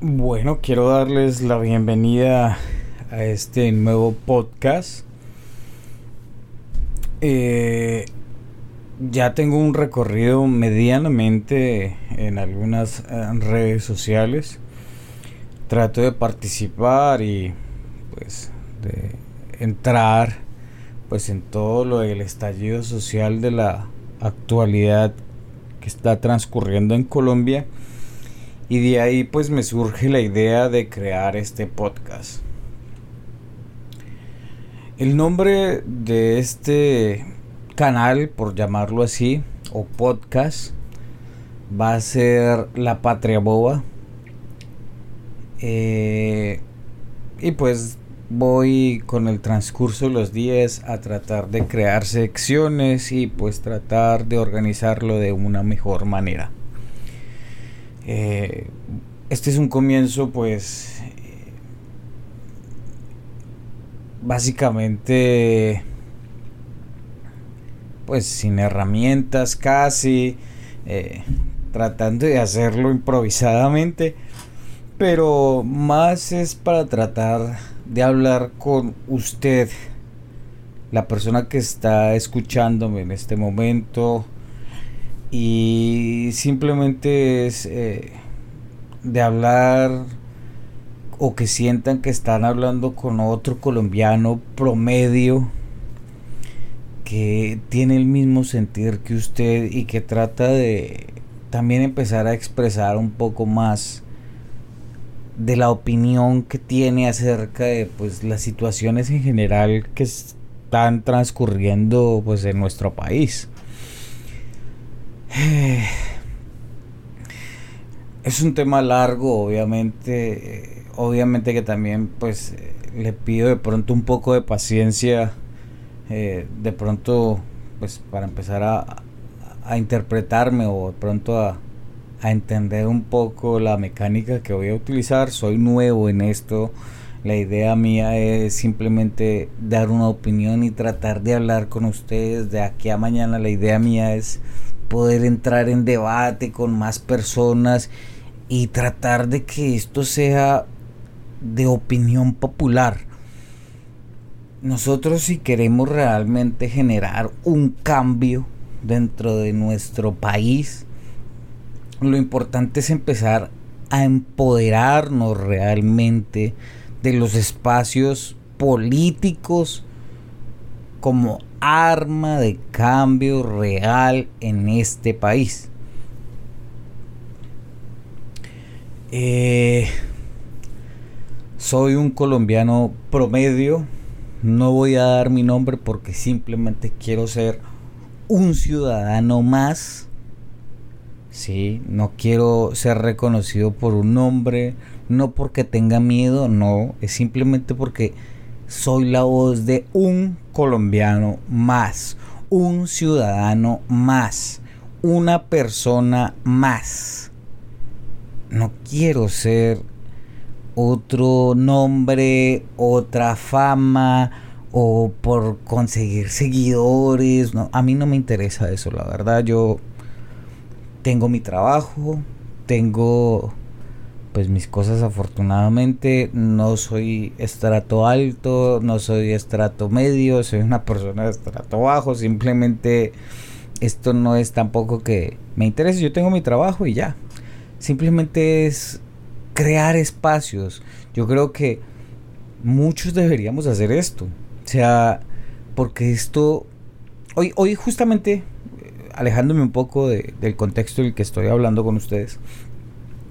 Bueno, quiero darles la bienvenida a este nuevo podcast. Eh, ya tengo un recorrido medianamente en algunas eh, redes sociales. Trato de participar y pues de entrar pues en todo lo del estallido social de la actualidad que está transcurriendo en Colombia y de ahí pues me surge la idea de crear este podcast. El nombre de este canal, por llamarlo así, o podcast, va a ser La Patria Boba. Eh, y pues voy con el transcurso de los días a tratar de crear secciones y pues tratar de organizarlo de una mejor manera. Eh, este es un comienzo pues básicamente pues sin herramientas casi eh, tratando de hacerlo improvisadamente pero más es para tratar de hablar con usted la persona que está escuchándome en este momento y simplemente es eh, de hablar o que sientan que están hablando con otro colombiano promedio que tiene el mismo sentir que usted y que trata de también empezar a expresar un poco más de la opinión que tiene acerca de pues las situaciones en general que están transcurriendo pues en nuestro país. Es un tema largo, obviamente. Obviamente que también, pues, le pido de pronto un poco de paciencia. Eh, de pronto, pues, para empezar a, interpretarme o de pronto a entender un poco la mecánica que voy a utilizar. Soy nuevo en esto. La idea mía es simplemente dar una opinión y tratar de hablar con ustedes de aquí a mañana. La idea mía es poder entrar en debate con más personas y tratar de que esto sea de opinión popular. Nosotros si queremos realmente generar un cambio dentro de nuestro país, lo importante es empezar a empoderarnos realmente de los espacios políticos como arma de cambio real en este país. Eh, soy un colombiano promedio. No voy a dar mi nombre porque simplemente quiero ser un ciudadano más. Sí, no quiero ser reconocido por un nombre, no porque tenga miedo, no, es simplemente porque soy la voz de un colombiano más, un ciudadano más, una persona más. No quiero ser otro nombre, otra fama o por conseguir seguidores. A mí no me interesa eso, la verdad. Yo tengo mi trabajo, tengo pues mis cosas afortunadamente no soy estrato alto, no soy estrato medio, soy una persona de estrato bajo, simplemente esto no es tampoco que me interese, yo tengo mi trabajo y ya. Simplemente es crear espacios. Yo creo que muchos deberíamos hacer esto. O sea, porque esto hoy hoy justamente alejándome un poco del contexto en el que estoy hablando con ustedes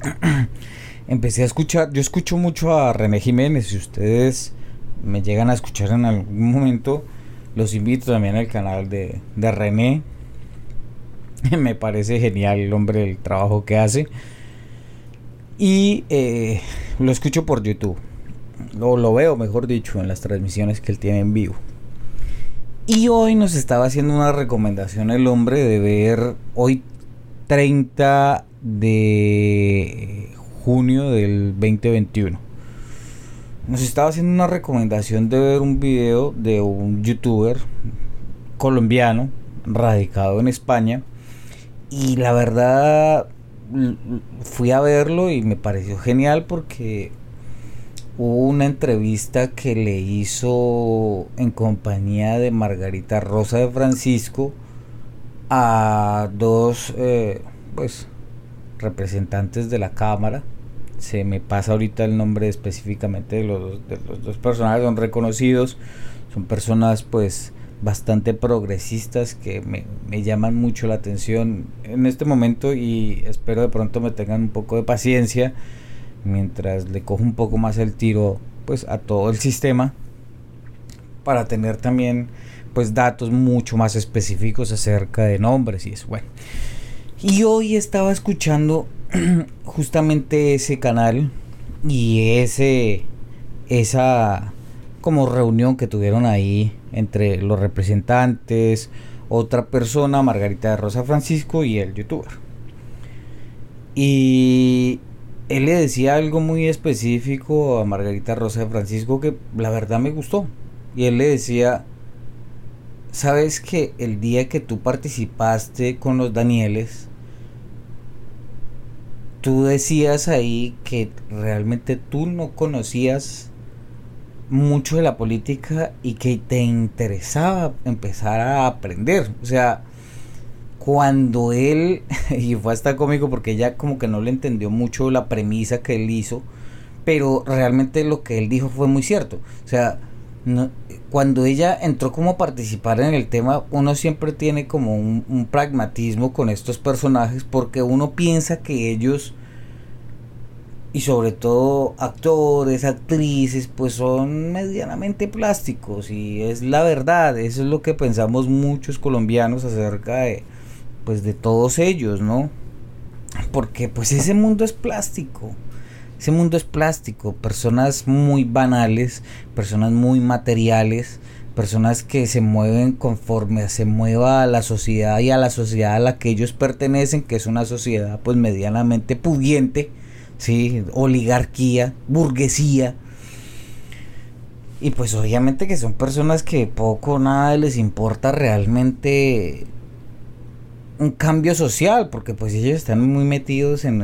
empecé a escuchar, yo escucho mucho a René Jiménez, si ustedes me llegan a escuchar en algún momento, los invito también al canal de, de René. me parece genial el hombre, el trabajo que hace. Y eh, lo escucho por YouTube. Lo, lo veo, mejor dicho, en las transmisiones que él tiene en vivo. Y hoy nos estaba haciendo una recomendación el hombre de ver hoy 30 de junio del 2021. Nos estaba haciendo una recomendación de ver un video de un youtuber colombiano radicado en España. Y la verdad fui a verlo y me pareció genial porque hubo una entrevista que le hizo en compañía de Margarita Rosa de Francisco a dos eh, pues representantes de la cámara se me pasa ahorita el nombre específicamente de los, de los dos personajes son reconocidos son personas pues bastante progresistas que me, me, llaman mucho la atención en este momento y espero de pronto me tengan un poco de paciencia mientras le cojo un poco más el tiro pues a todo el sistema para tener también pues datos mucho más específicos acerca de nombres y eso. Bueno y hoy estaba escuchando justamente ese canal y ese esa como reunión que tuvieron ahí entre los representantes, otra persona, Margarita de Rosa Francisco y el youtuber. Y él le decía algo muy específico a Margarita Rosa de Francisco que la verdad me gustó. Y él le decía, sabes que el día que tú participaste con los Danieles, tú decías ahí que realmente tú no conocías mucho de la política y que te interesaba empezar a aprender. O sea, cuando él, y fue hasta cómico porque ella como que no le entendió mucho la premisa que él hizo, pero realmente lo que él dijo fue muy cierto. O sea, cuando ella entró como a participar en el tema, uno siempre tiene como un, un pragmatismo con estos personajes porque uno piensa que ellos y sobre todo actores, actrices, pues son medianamente plásticos y es la verdad, eso es lo que pensamos muchos colombianos acerca de pues de todos ellos, ¿no? Porque pues ese mundo es plástico. Ese mundo es plástico, personas muy banales, personas muy materiales, personas que se mueven conforme se mueva la sociedad y a la sociedad a la que ellos pertenecen, que es una sociedad pues medianamente pudiente ¿sí? oligarquía, burguesía. Y pues obviamente que son personas que poco o nada les importa realmente un cambio social, porque pues ellos están muy metidos en,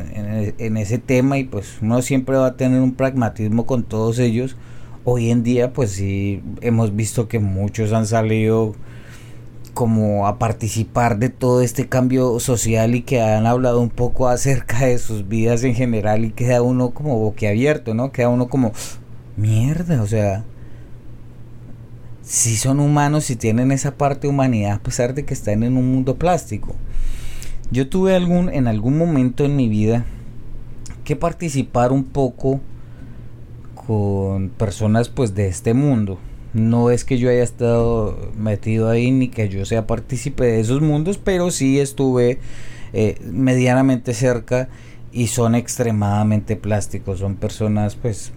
en, ese tema y pues uno siempre va a tener un pragmatismo con todos ellos. Hoy en día pues sí hemos visto que muchos han salido como a participar de todo este cambio social y que han hablado un poco acerca de sus vidas en general y queda uno como boquiabierto, ¿no? Queda uno como mierda, o sea, si son humanos, si tienen esa parte humanidad a pesar de que están en un mundo plástico. Yo tuve algún en algún momento en mi vida que participar un poco con personas pues de este mundo no es que yo haya estado metido ahí ni que yo sea partícipe de esos mundos, pero sí estuve eh, medianamente cerca y son extremadamente plásticos. Son personas pues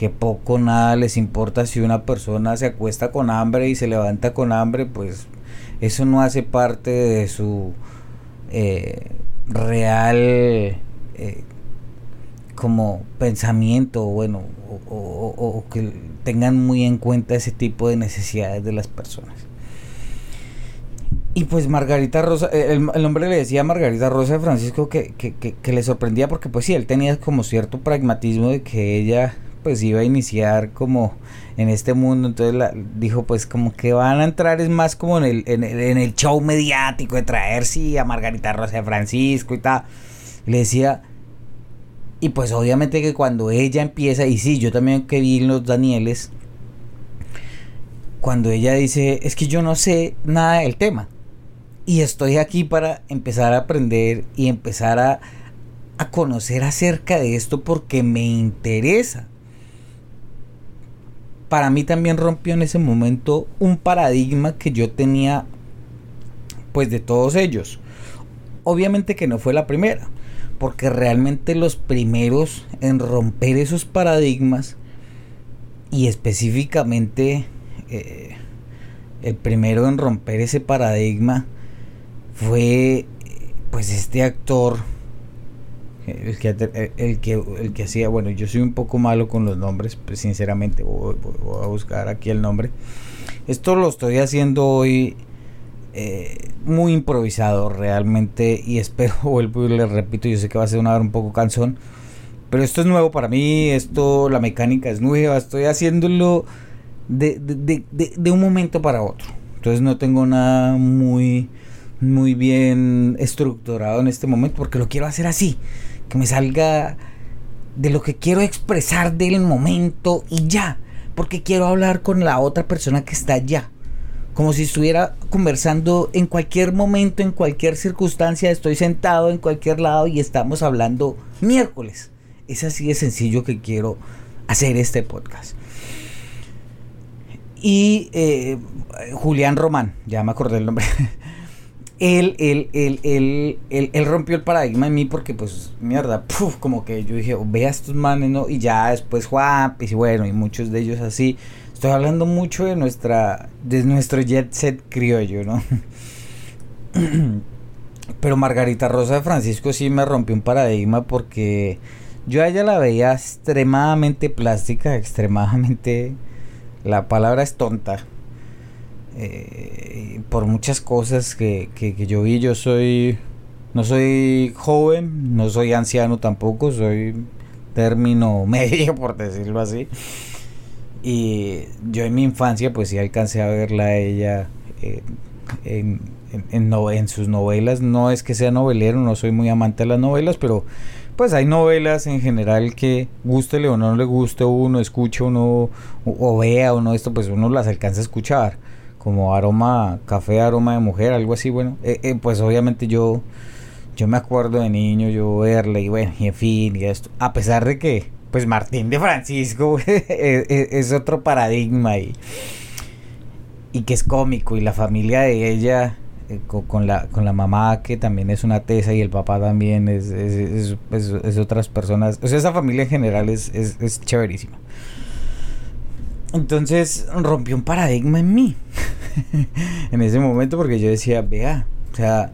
que poco nada les importa si una persona se acuesta con hambre y se levanta con hambre, pues eso no hace parte de su eh, real eh, como pensamiento, bueno, o, que tengan muy en cuenta ese tipo de necesidades de las personas. Y pues Margarita Rosa, eh, el, hombre le decía a Margarita Rosa de Francisco que, que, le sorprendía porque pues sí, él tenía como cierto pragmatismo de que ella pues iba a iniciar como en este mundo, entonces la, dijo pues como que van a entrar es más como en el, en, en el show mediático de traer sí a Margarita Rosa de Francisco y tal. Le decía, y pues obviamente que cuando ella empieza, y sí, yo también que vi los Danieles, cuando ella dice, es que yo no sé nada del tema. Y estoy aquí para empezar a aprender y empezar a, a conocer acerca de esto porque me interesa. Para mí también rompió en ese momento un paradigma que yo tenía pues de todos ellos. Obviamente que no fue la primera porque realmente los primeros en romper esos paradigmas y específicamente eh, el primero en romper ese paradigma fue pues este actor el que, el que, hacía, bueno, yo soy un poco malo con los nombres, pues sinceramente voy, a buscar aquí el nombre. Esto lo estoy haciendo hoy eh, muy improvisado realmente y espero, vuelvo y le repito, yo sé que va a ser una hora un poco cansón, pero esto es nuevo para mí, esto, la mecánica es nueva, estoy haciéndolo de, de, de, de un momento para otro. Entonces no tengo nada muy, muy bien estructurado en este momento porque lo quiero hacer así, que me salga de lo que quiero expresar del momento y ya, porque quiero hablar con la otra persona que está allá como si estuviera conversando en cualquier momento, en cualquier circunstancia, estoy sentado en cualquier lado y estamos hablando miércoles. Es así de sencillo que quiero hacer este podcast. Y eh, Julián Román, ya me acordé el nombre. él, él, él, él, rompió el paradigma en mí porque, pues, mierda, como que yo dije, ve a estos manes, ¿no? Y ya después Juan, y bueno, y muchos de ellos así. Estoy hablando mucho de nuestra de nuestro jet set criollo, ¿no? Pero Margarita Rosa de Francisco sí me rompió un paradigma porque yo a ella la veía extremadamente plástica, extremadamente... La palabra es tonta. Eh, por muchas cosas que, que, yo vi, yo soy... No soy joven, no soy anciano tampoco, soy término medio, por decirlo así. Y yo en mi infancia pues sí alcancé a verla a ella en, en, sus novelas. No es que sea novelero, no soy muy amante de las novelas, pero pues hay novelas en general que gústele o no le guste uno, escuche uno o, vea o no esto, pues uno las alcanza a escuchar. Como aroma, café, aroma de mujer, algo así, bueno. Eh, eh, pues obviamente yo, yo me acuerdo de niño, yo verla y bueno, y en fin, y esto. A pesar de que pues Martín de Francisco es, otro paradigma y, y que es cómico y la familia de ella eh, con, la, con la mamá que también es una tesa y el papá también es, es, otras personas. O sea, esa familia en general es, es, chéverísima. Entonces rompió un paradigma en mí. en ese momento porque yo decía, vea, o sea...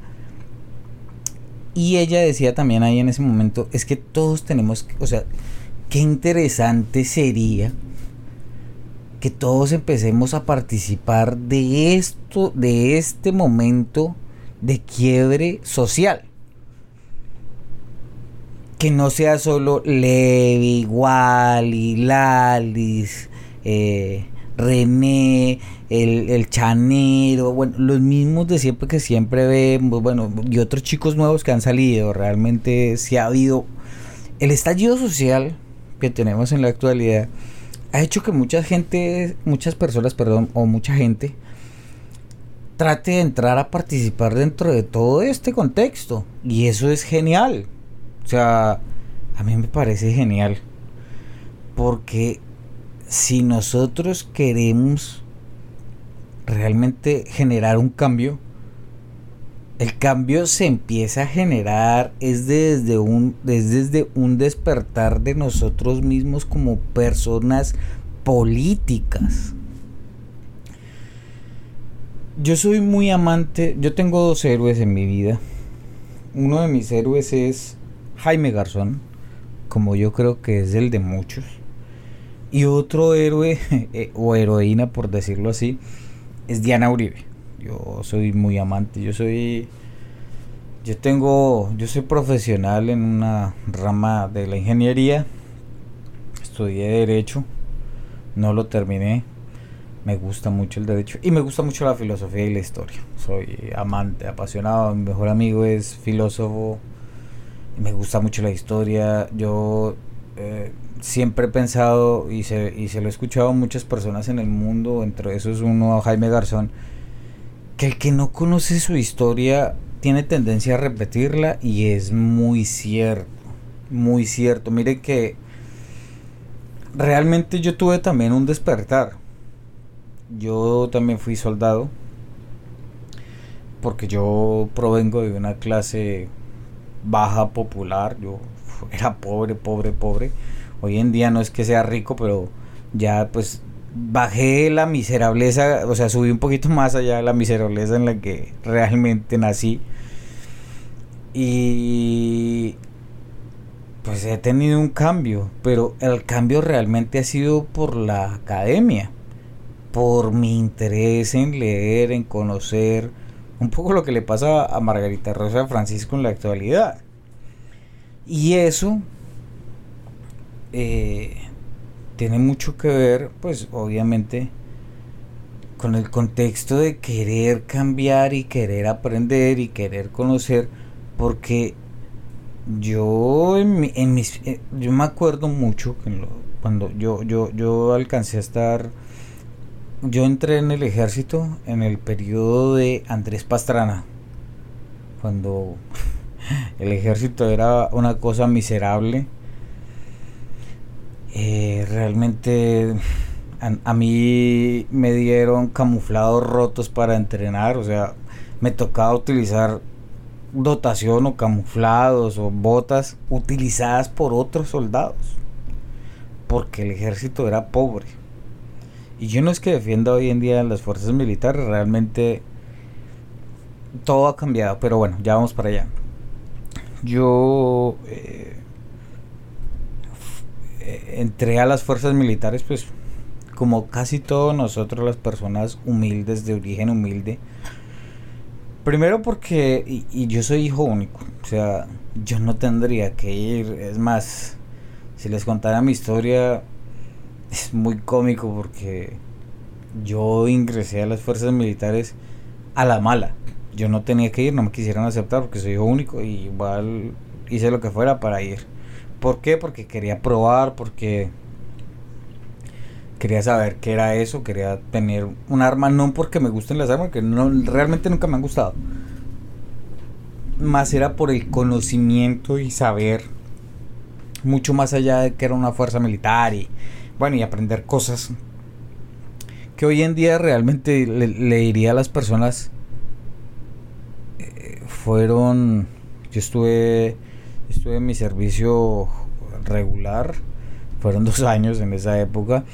Y ella decía también ahí en ese momento, es que todos tenemos, o sea, qué interesante sería que todos empecemos a participar de esto, de este momento de quiebre social. Que no sea solo Levi, Wally, Lalis, eh, René, el, el, Chanero, bueno, los mismos de siempre que siempre vemos, bueno, y otros chicos nuevos que han salido. Realmente si ha habido el estallido social que tenemos en la actualidad ha hecho que mucha gente, muchas personas, perdón, o mucha gente trate de entrar a participar dentro de todo este contexto. Y eso es genial. O sea, a mí me parece genial. Porque si nosotros queremos realmente generar un cambio, el cambio se empieza a generar es desde un, desde un despertar de nosotros mismos como personas políticas. Yo soy muy amante, yo tengo dos héroes en mi vida. Uno de mis héroes es Jaime Garzón, como yo creo que es el de muchos. Y otro héroe eh, o heroína, por decirlo así, es Diana Uribe. Yo soy muy amante, yo soy yo tengo yo soy profesional en una rama de la ingeniería. Estudié derecho, no lo terminé. Me gusta mucho el derecho y me gusta mucho la filosofía y la historia. Soy amante, apasionado, mi mejor amigo es filósofo. Me gusta mucho la historia. Yo eh, siempre he pensado y se, y se lo he escuchado a muchas personas en el mundo, entre esos uno Jaime Garzón, que el que no conoce su historia tiene tendencia a repetirla y es muy cierto, muy cierto. Mire que realmente yo tuve también un despertar. Yo también fui soldado porque yo provengo de una clase baja popular, yo era pobre, pobre, pobre. Hoy en día no es que sea rico, pero ya pues bajé la miserableza, o sea, subí un poquito más allá de la miserableza en la que realmente nací. Y pues he tenido un cambio, pero el cambio realmente ha sido por la academia, por mi interés en leer, en conocer Un poco lo que le pasa a Margarita Rosa Francisco en la actualidad. Y eso eh, tiene mucho que ver, pues obviamente, con el contexto de querer cambiar y querer aprender y querer conocer, porque yo en, mis eh, yo me acuerdo mucho que cuando yo yo yo alcancé a estar yo entré en el ejército en el periodo de Andrés Pastrana cuando el ejército era una cosa miserable eh, realmente a, mí me dieron camuflados rotos para entrenar, o sea, me tocaba utilizar dotación o camuflados o botas utilizadas por otros soldados, porque el ejército era pobre. Y yo no es que defienda hoy en día las fuerzas militares, realmente todo ha cambiado, pero bueno, ya vamos para allá. Yo eh, entré a las fuerzas militares pues como casi todos nosotros las personas humildes, de origen humilde. Primero porque, y, yo soy hijo único, o sea, yo no tendría que ir, es más, si les contara mi historia, es muy cómico porque yo ingresé a las fuerzas militares a la mala. Yo no tenía que ir, no me quisieron aceptar porque soy hijo único y igual hice lo que fuera para ir. ¿Por qué? Porque quería probar, porque quería saber qué era eso, quería tener un arma, no porque me gusten las armas, que no, realmente nunca me han gustado. Más era por el conocimiento y saber mucho más allá de que era una fuerza militar y bueno, y aprender cosas que hoy en día realmente le, diría a las personas eh, fueron yo estuve estuve en mi servicio regular fueron dos años en esa época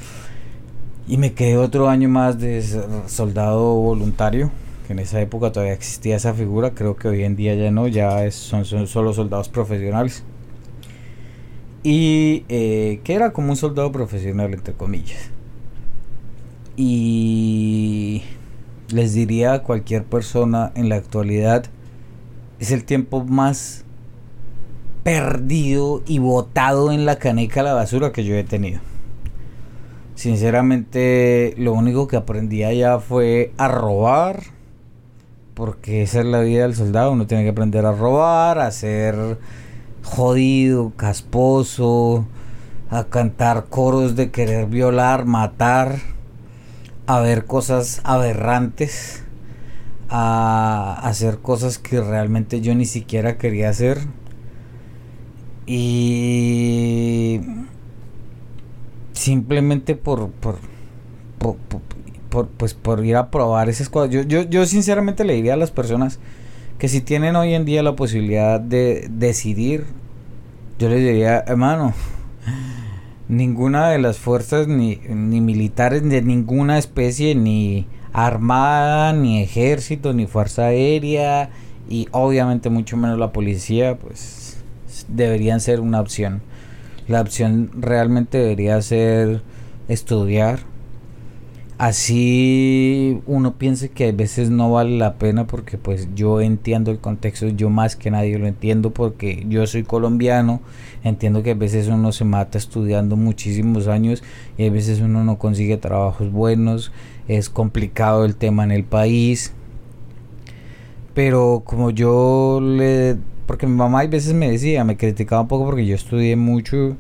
y me quedé otro año más de soldado voluntario, que en esa época todavía existía esa figura, creo que hoy en día ya no, ya son, solo soldados profesionales. Y eh, que era como un soldado profesional, entre comillas. Y les diría a cualquier persona en la actualidad, es el tiempo más perdido y botado en la caneca a la basura que yo he tenido Sinceramente, lo único que aprendí allá fue a robar. Porque esa es la vida del soldado. Uno tiene que aprender a robar, a ser jodido, casposo, a cantar coros de querer violar, matar, a ver cosas aberrantes, a hacer cosas que realmente yo ni siquiera quería hacer. Y simplemente por, por, por, pues por ir a probar esas cosas. Yo, yo, yo sinceramente le diría a las personas que si tienen hoy en día la posibilidad de decidir, yo les diría, hermano, ninguna de las fuerzas ni, ni militares de ninguna especie, ni armada, ni ejército, ni fuerza aérea, y obviamente mucho menos la policía, pues deberían ser una opción. La opción realmente debería ser estudiar. Así uno piense que a veces no vale la pena porque pues yo entiendo el contexto, yo más que nadie lo entiendo porque yo soy colombiano, entiendo que a veces uno se mata estudiando muchísimos años y a veces uno no consigue trabajos buenos, es complicado el tema en el país. Pero como yo le porque mi mamá a veces me decía, me criticaba un poco porque yo estudié mucho. Eh,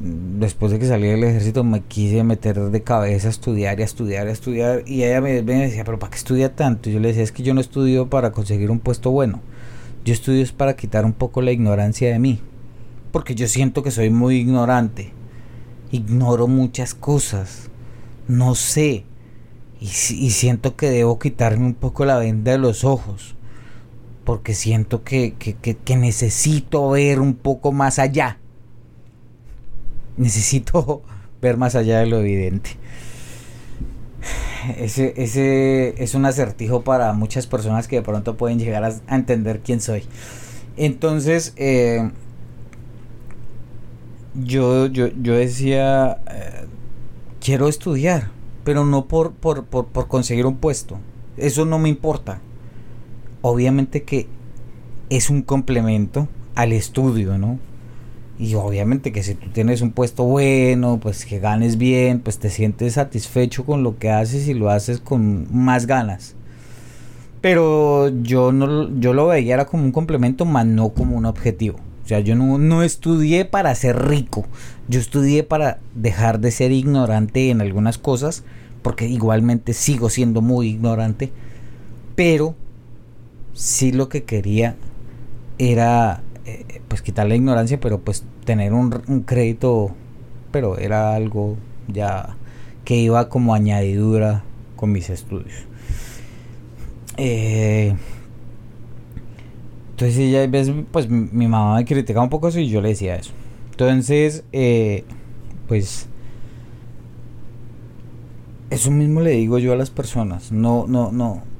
después de que salí del ejército me quise meter de cabeza a estudiar y a estudiar y a estudiar. Y ella me, decía, pero ¿para qué estudia tanto? Y yo le decía, es que yo no estudio para conseguir un puesto bueno. Yo estudio es para quitar un poco la ignorancia de mí. Porque yo siento que soy muy ignorante. Ignoro muchas cosas. No sé. Y, y siento que debo quitarme un poco la venda de los ojos porque siento que, necesito ver un poco más allá. Necesito ver más allá de lo evidente. Ese, ese es un acertijo para muchas personas que de pronto pueden llegar a, entender quién soy. Entonces, eh, yo, yo, decía, eh, quiero estudiar, pero no por, por conseguir un puesto, eso no me importa. Obviamente que es un complemento al estudio, ¿no? Y obviamente que si tú tienes un puesto bueno, pues que ganes bien, pues te sientes satisfecho con lo que haces y lo haces con más ganas. Pero yo no yo lo veía era como un complemento, más no como un objetivo. O sea, yo no, no estudié para ser rico. Yo estudié para dejar de ser ignorante en algunas cosas, porque igualmente sigo siendo muy ignorante. Pero sí lo que quería era eh, pues quitar la ignorancia, pero pues tener un, crédito, pero era algo ya que iba como añadidura con mis estudios. Eh, entonces ya ves, pues mi mamá me criticaba un poco eso y yo le decía eso. Entonces, eh, pues eso mismo le digo yo a las personas. No, no, no.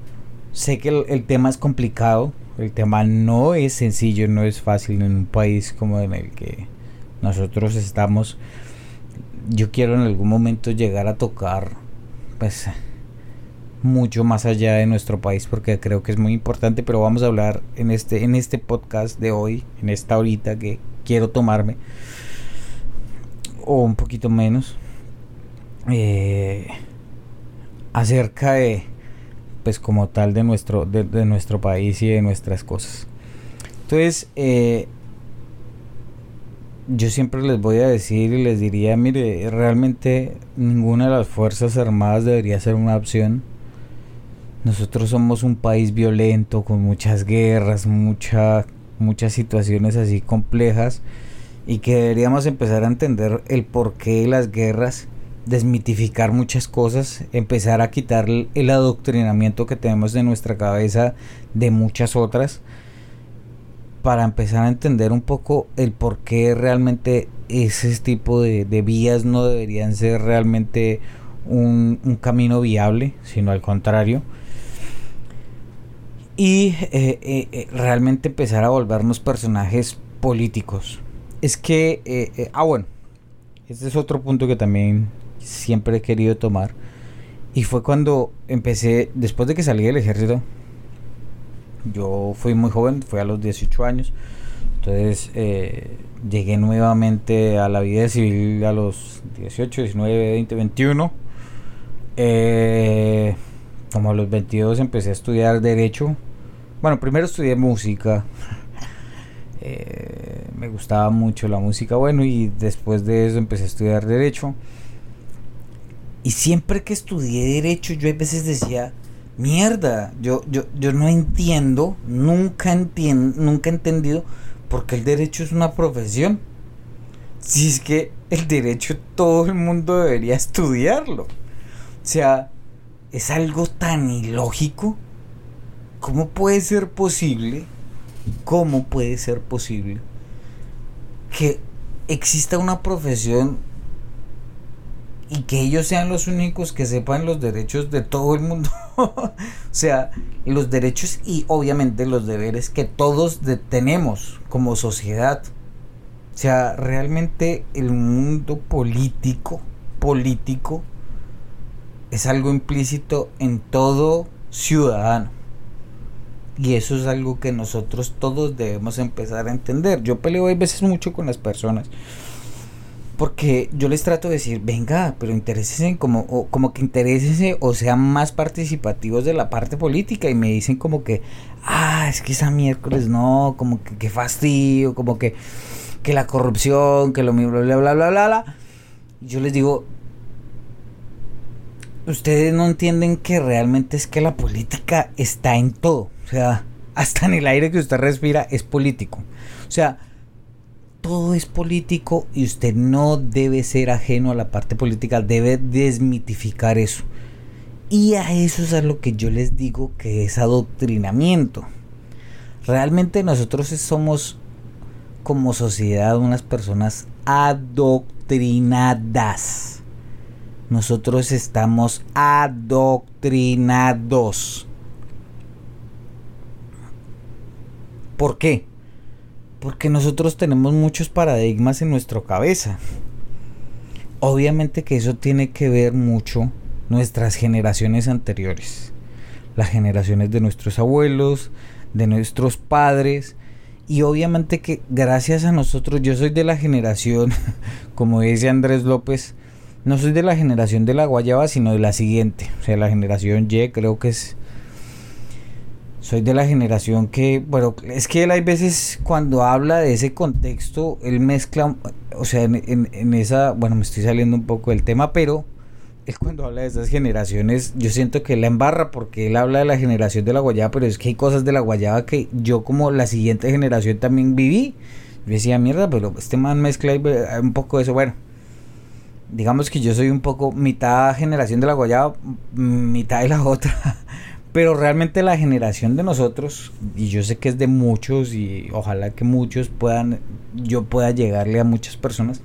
Sé que el tema es complicado el tema no es sencillo, no es fácil en un país como en el que nosotros estamos. Yo quiero en algún momento llegar a tocar pues mucho más allá de nuestro país porque creo que es muy importante, pero vamos a hablar en este en este podcast de hoy, en esta horita que quiero tomarme o un poquito menos eh, acerca de pues como tal de nuestro, de, nuestro país y de nuestras cosas. Entonces, eh, yo siempre les voy a decir y les diría, mire, realmente ninguna de las Fuerzas Armadas debería ser una opción. Nosotros somos un país violento, con muchas guerras, mucha, muchas situaciones así complejas, y que deberíamos empezar a entender el porqué de las guerras desmitificar muchas cosas, empezar a quitar el adoctrinamiento que tenemos de nuestra cabeza de muchas otras, para empezar a entender un poco el por qué realmente ese tipo de, vías no deberían ser realmente un, camino viable, sino al contrario. Y eh, eh, eh, realmente empezar a volvernos personajes políticos. Es que, ah bueno, este es otro punto que también siempre he querido tomar. Y fue cuando empecé, después de que salí del ejército, yo fui muy joven, fue a los 18 años. Entonces eh, llegué nuevamente a la vida civil a los 18, 19, 20, 21. como a los 22 empecé a estudiar derecho. Bueno, primero estudié música. Eh, me gustaba mucho la música, bueno, y después de eso empecé a estudiar derecho. Y siempre que estudié derecho, yo a veces decía, mierda, yo, yo, yo no entiendo, nunca entiendo, nunca he entendido por qué el derecho es una profesión. Si es que el derecho todo el mundo debería estudiarlo. O sea, es algo tan ilógico. ¿Cómo puede ser posible? ¿Cómo puede ser posible que exista una profesión y que ellos sean los únicos que sepan los derechos de todo el mundo. o sea, los derechos y obviamente los deberes que todos tenemos como sociedad. O sea, realmente el mundo político, político, es algo implícito en todo ciudadano. Y eso es algo que nosotros todos debemos empezar a entender. Yo peleo a veces mucho con las personas porque yo les trato de decir, venga, pero interesen como, o, como que interesen o sean más participativos de la parte política y me dicen como que, ah, es que esa miércoles no, como que qué fastidio, como que, que la corrupción, que lo mismo, bla, bla, bla, bla, bla. Yo les digo, ustedes no entienden que realmente es que la política está en todo, o sea, hasta en el aire que usted respira es político. O sea, todo es político y usted no debe ser ajeno a la parte política, debe desmitificar eso. Y a eso es a lo que yo les digo que es adoctrinamiento. Realmente nosotros somos como sociedad unas personas adoctrinadas. Nosotros estamos adoctrinados. ¿Por qué? Porque nosotros tenemos muchos paradigmas en nuestra cabeza. Obviamente que eso tiene que ver mucho nuestras generaciones anteriores. las generaciones de nuestros abuelos, de nuestros padres. Y obviamente que gracias a nosotros, yo soy de la generación, como dice Andrés López, no soy de la generación de la guayaba, sino de la siguiente. O sea, la generación Y creo que es... Soy de la generación que, bueno, es que él hay veces cuando habla de ese contexto, él mezcla, o sea, en, en esa, bueno, me estoy saliendo un poco del tema, pero él cuando habla de esas generaciones, yo siento que él la embarra porque él habla de la generación de la guayaba, pero es que hay cosas de la guayaba que yo como la siguiente generación también viví. Yo decía, mierda, pero este man mezcla un poco de eso. Bueno, digamos que yo soy un poco mitad generación de la guayaba, mitad de la otra. Pero realmente la generación de nosotros, y yo sé que es de muchos, y ojalá que muchos puedan, yo pueda llegarle a muchas personas.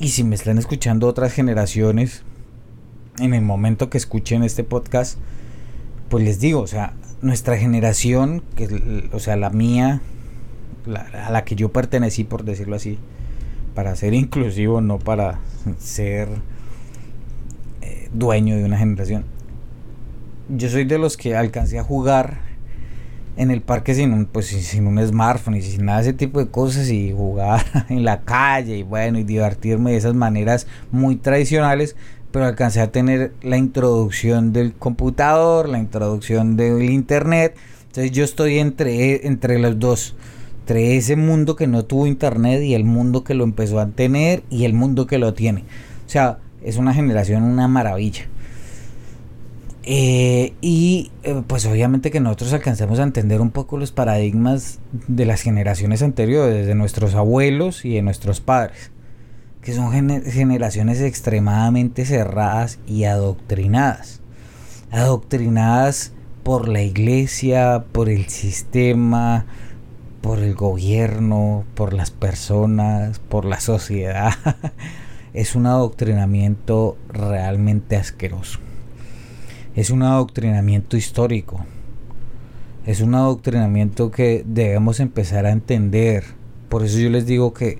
Y si me están escuchando otras generaciones, en el momento que escuchen este podcast, pues les digo, o sea, nuestra generación, que, o sea, la mía, a la que yo pertenecí, por decirlo así, para ser inclusivo, no para ser eh, dueño de una generación. Yo soy de los que alcancé a jugar en el parque sin un, pues, sin un smartphone y sin nada de ese tipo de cosas y jugar en la calle y bueno y divertirme de esas maneras muy tradicionales pero alcancé a tener la introducción del computador, la introducción del internet. Entonces yo estoy entre, entre los dos, entre ese mundo que no tuvo internet y el mundo que lo empezó a tener y el mundo que lo tiene. O sea, es una generación, una maravilla. Eh, y eh, pues obviamente que nosotros alcanzamos a entender un poco los paradigmas de las generaciones anteriores, de nuestros abuelos y de nuestros padres que son generaciones extremadamente cerradas y adoctrinadas. Adoctrinadas por la iglesia, por el sistema, por el gobierno, por las personas, por la sociedad. es un adoctrinamiento realmente asqueroso. Es un adoctrinamiento histórico. Es un adoctrinamiento que debemos empezar a entender. Por eso yo les digo que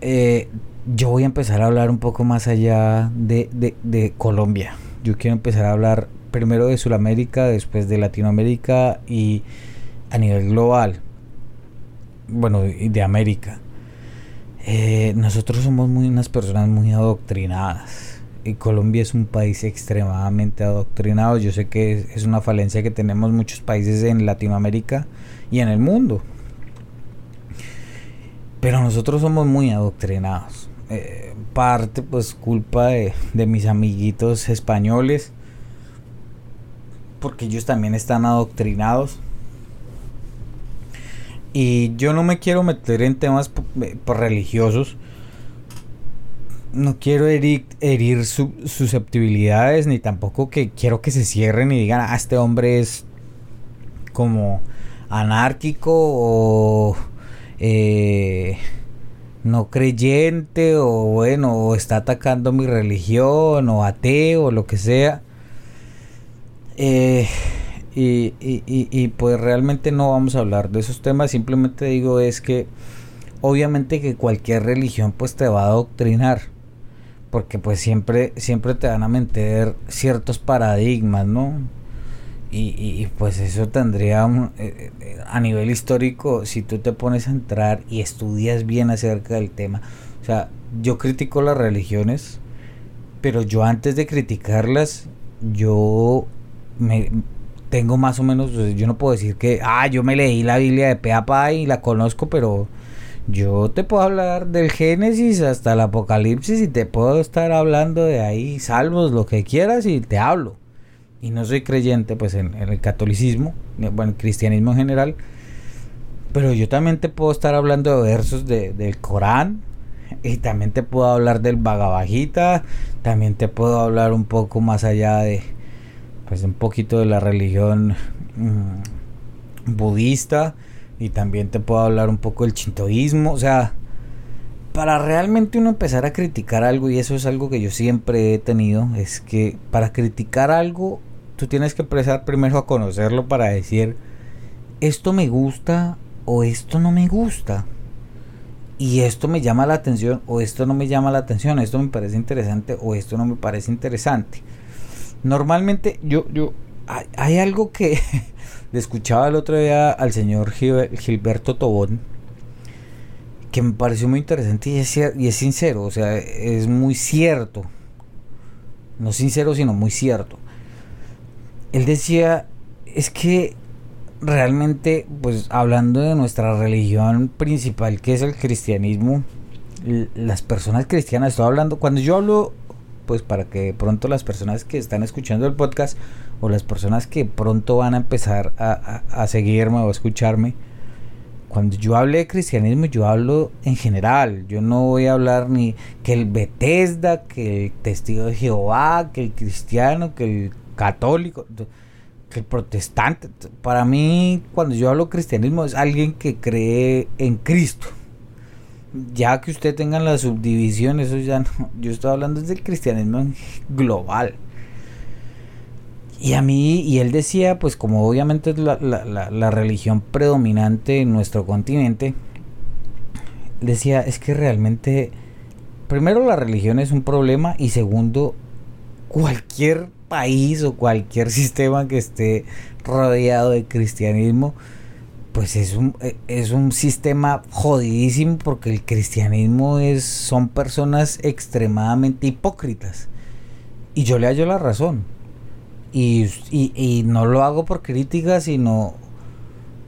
eh, yo voy a empezar a hablar un poco más allá de, Colombia. Yo quiero empezar a hablar primero de Sudamérica, después de Latinoamérica y a nivel global. Bueno, y de América. Eh, nosotros somos unas personas muy adoctrinadas. Y Colombia es un país extremadamente adoctrinado. Yo sé que es una falencia que tenemos muchos países en Latinoamérica y en el mundo. Pero nosotros somos muy adoctrinados. Eh, parte pues culpa de, mis amiguitos españoles. Porque ellos también están adoctrinados. Y yo no me quiero meter en temas eh, religiosos. No quiero herir, herir susceptibilidades, ni tampoco que quiero que se cierren y digan, ah, este hombre es como anárquico o eh, no creyente o bueno, o está atacando mi religión o ateo o lo que sea. Eh, y, y, pues realmente no vamos a hablar de esos temas, simplemente digo es que obviamente que cualquier religión pues te va a adoctrinar, porque pues siempre, siempre te van a meter ciertos paradigmas, ¿no? Y, pues eso tendría eh, eh, a nivel histórico, si tú te pones a entrar y estudias bien acerca del tema, o sea, yo critico las religiones, pero yo antes de criticarlas, yo me tengo más o menos, yo no puedo decir que, ah, yo me leí la Biblia de pe y la conozco, pero yo te puedo hablar del Génesis hasta el Apocalipsis y te puedo estar hablando de ahí, salvos, lo que quieras y te hablo. Y no soy creyente pues en, el catolicismo, bueno, el cristianismo en general, pero yo también te puedo estar hablando de versos del Corán y también te puedo hablar del Bhagavad también te puedo hablar un poco más allá de pues un poquito de la religión mm, budista y también te puedo hablar un poco del chintoísmo, o sea, para realmente uno empezar a criticar algo, y eso es algo que yo siempre he tenido, es que para criticar algo tú tienes que empezar primero a conocerlo para decir, esto me gusta o esto no me gusta. Y esto me llama la atención o esto no me llama la atención, esto me parece interesante o esto no me parece interesante. Normalmente yo, yo hay, algo que escuchaba el otro día al señor Gilberto Tobón que me pareció muy interesante y es, y es sincero, o sea, es muy cierto. No sincero, sino muy cierto. Él decía, es que realmente, pues hablando de nuestra religión principal, que es el cristianismo, las personas cristianas, estoy hablando, cuando yo hablo, pues para que pronto las personas que están escuchando el podcast o las personas que pronto van a empezar a, seguirme o a escucharme, cuando yo hable de cristianismo, yo hablo en general. Yo no voy a hablar ni que el Bethesda, que el testigo de Jehová, que el cristiano, que el católico el protestante, para mí cuando yo hablo cristianismo es alguien que cree en Cristo. Ya que usted tenga la subdivisión, eso ya no, yo estoy hablando del cristianismo global. Y a mí, y él decía, pues como obviamente es la, la religión predominante en nuestro continente, decía, es que realmente, primero la religión es un problema y segundo, cualquier país o cualquier sistema que esté rodeado de cristianismo, pues es un, e, es un sistema jodidísimo porque el cristianismo es, son personas extremadamente hipócritas. Y yo le hallo la razón. Y, y no lo hago por crítica, sino,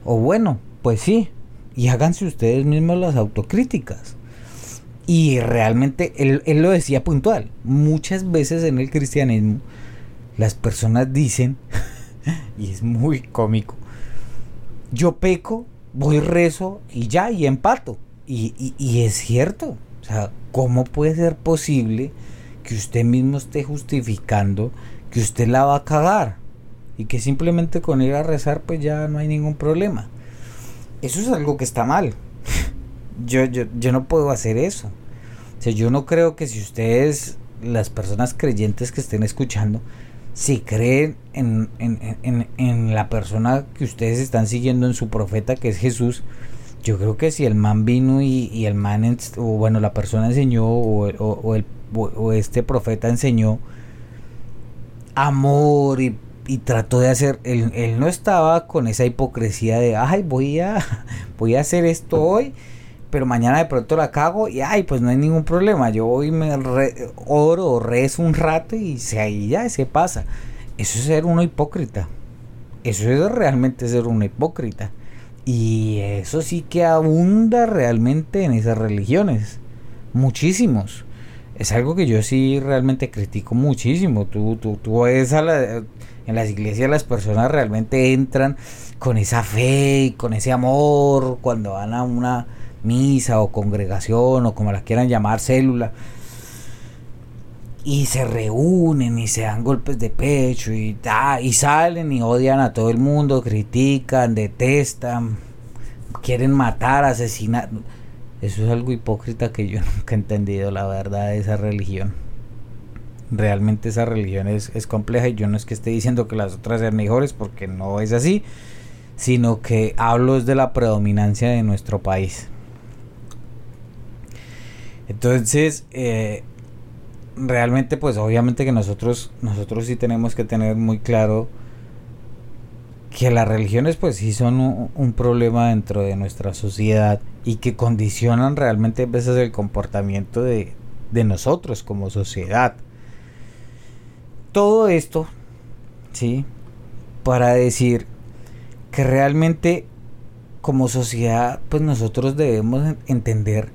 o bueno, pues sí, y háganse ustedes mismos las autocríticas. Y realmente él, él, lo decía puntual. Muchas veces en el cristianismo las personas dicen, y es muy cómico, yo peco, voy rezo y ya, y empato. Y, y, es cierto. O sea, ¿cómo puede ser posible que usted mismo esté justificando que usted la va a cagar? Y que simplemente con ir a rezar pues ya no hay ningún problema. Eso es algo que está mal. Yo, yo, yo no puedo hacer eso. O sea, yo no creo que si ustedes, las personas creyentes que estén escuchando, si creen en, en, en, la persona que ustedes están siguiendo, en su profeta que es Jesús, yo creo que si el man vino y, el man, o bueno, la persona enseñó, o, o, el, o este profeta enseñó amor y, y, trató de hacer, él, él, no estaba con esa hipocresía de, ay, voy a, voy a hacer esto hoy pero mañana de pronto la cago y ay, pues no hay ningún problema. Yo hoy me oro o rezo un rato y se, ahí ya se pasa. Eso es ser uno hipócrita. Eso es realmente ser uno hipócrita. Y eso sí que abunda realmente en esas religiones. Muchísimos. Es algo que yo sí realmente critico muchísimo. Tú, tú, tú ves a la, en las iglesias las personas realmente entran con esa fe y con ese amor cuando van a una misa o congregación o como la quieran llamar, célula. Y se reúnen y se dan golpes de pecho y, y salen y odian a todo el mundo, critican, detestan, quieren matar, asesinar. Eso es algo hipócrita que yo nunca he entendido, la verdad, de esa religión. Realmente esa religión es, es compleja y yo no es que esté diciendo que las otras sean mejores porque no es así, sino que hablo de la predominancia de nuestro país. Entonces, eh, realmente, pues obviamente que nosotros, nosotros sí tenemos que tener muy claro que las religiones pues sí son un, problema dentro de nuestra sociedad y que condicionan realmente a veces el comportamiento de, de nosotros como sociedad. Todo esto, ¿sí? Para decir que realmente como sociedad pues nosotros debemos entender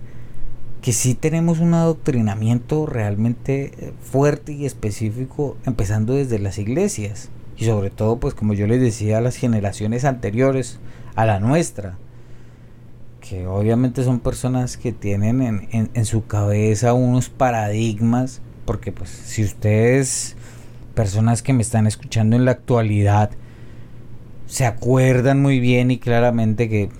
que sí tenemos un adoctrinamiento realmente eh, fuerte y específico empezando desde las iglesias. Y sobre todo pues como yo les decía a las generaciones anteriores a la nuestra que obviamente son personas que tienen en, en, su cabeza unos paradigmas porque pues si ustedes personas que me están escuchando en la actualidad se acuerdan muy bien y claramente que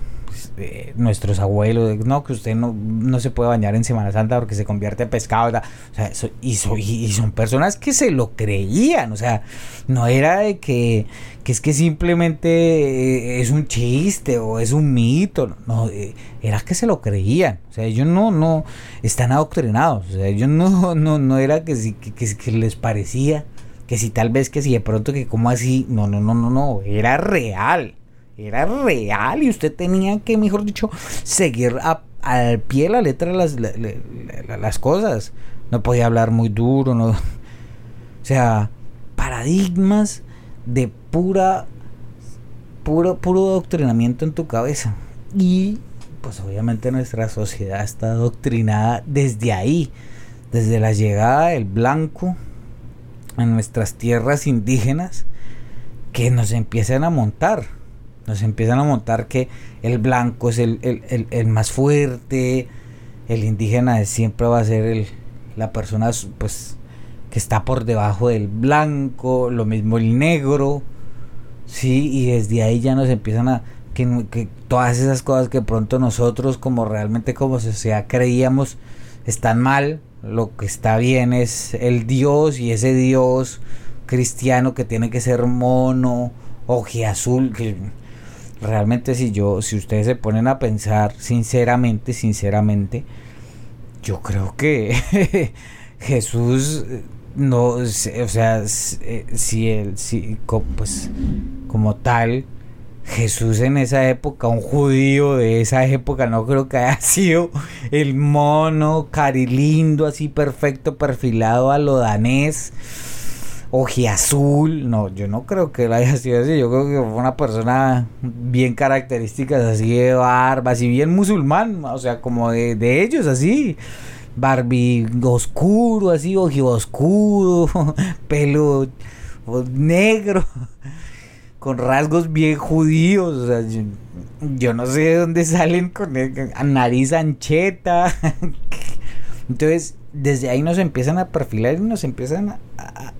eh, nuestros abuelos, no, que usted no, no se puede bañar en Semana Santa porque se convierte en pescado. O sea, y, y, son personas que se lo creían, o sea, no era de que, que es que simplemente eh, es un chiste o es un mito, no, eh, era que se lo creían, o sea, ellos no, no, están adoctrinados, o sea, ellos no, no, no era que, que, que les parecía, que si tal vez que si de pronto que como así, no, no, no, no, no, era real, era real y usted tenía que, mejor dicho, seguir al pie de la letra las, las cosas, no podía hablar muy duro, no, o sea, paradigmas de pura, puro, puro doctrinamiento en tu cabeza. Y pues obviamente nuestra sociedad está adoctrinada desde ahí, desde la llegada del blanco a nuestras tierras indígenas, que nos empiezan a montar, nos empiezan a montar que el blanco es el, más fuerte, el indígena siempre va a ser el, la persona pues que está por debajo del blanco, lo mismo el negro, sí, y desde ahí ya nos empiezan a que, todas esas cosas que pronto nosotros como realmente como sociedad creíamos están mal, lo que está bien es el Dios y ese Dios cristiano que tiene que ser mono, azul que realmente si yo, si ustedes se ponen a pensar sinceramente, sinceramente, yo creo que Jesús no, o sea, eh, si él, si, pues, como tal, Jesús en esa época, un judío de esa época, no creo que haya sido el mono, carilindo, así perfecto, perfilado a lo danés, ojiazul. No, yo no creo que él haya sido así. Yo creo que fue una persona bien características así de barba, así bien musulmán, o sea, como de, de ellos, así. Barbie oscuro, así, ojo oscuro, pelo negro con rasgos bien judíos. O sea, yo, no sé de dónde salen con nariz ancheta. Entonces, desde ahí nos empiezan a perfilar y nos empiezan a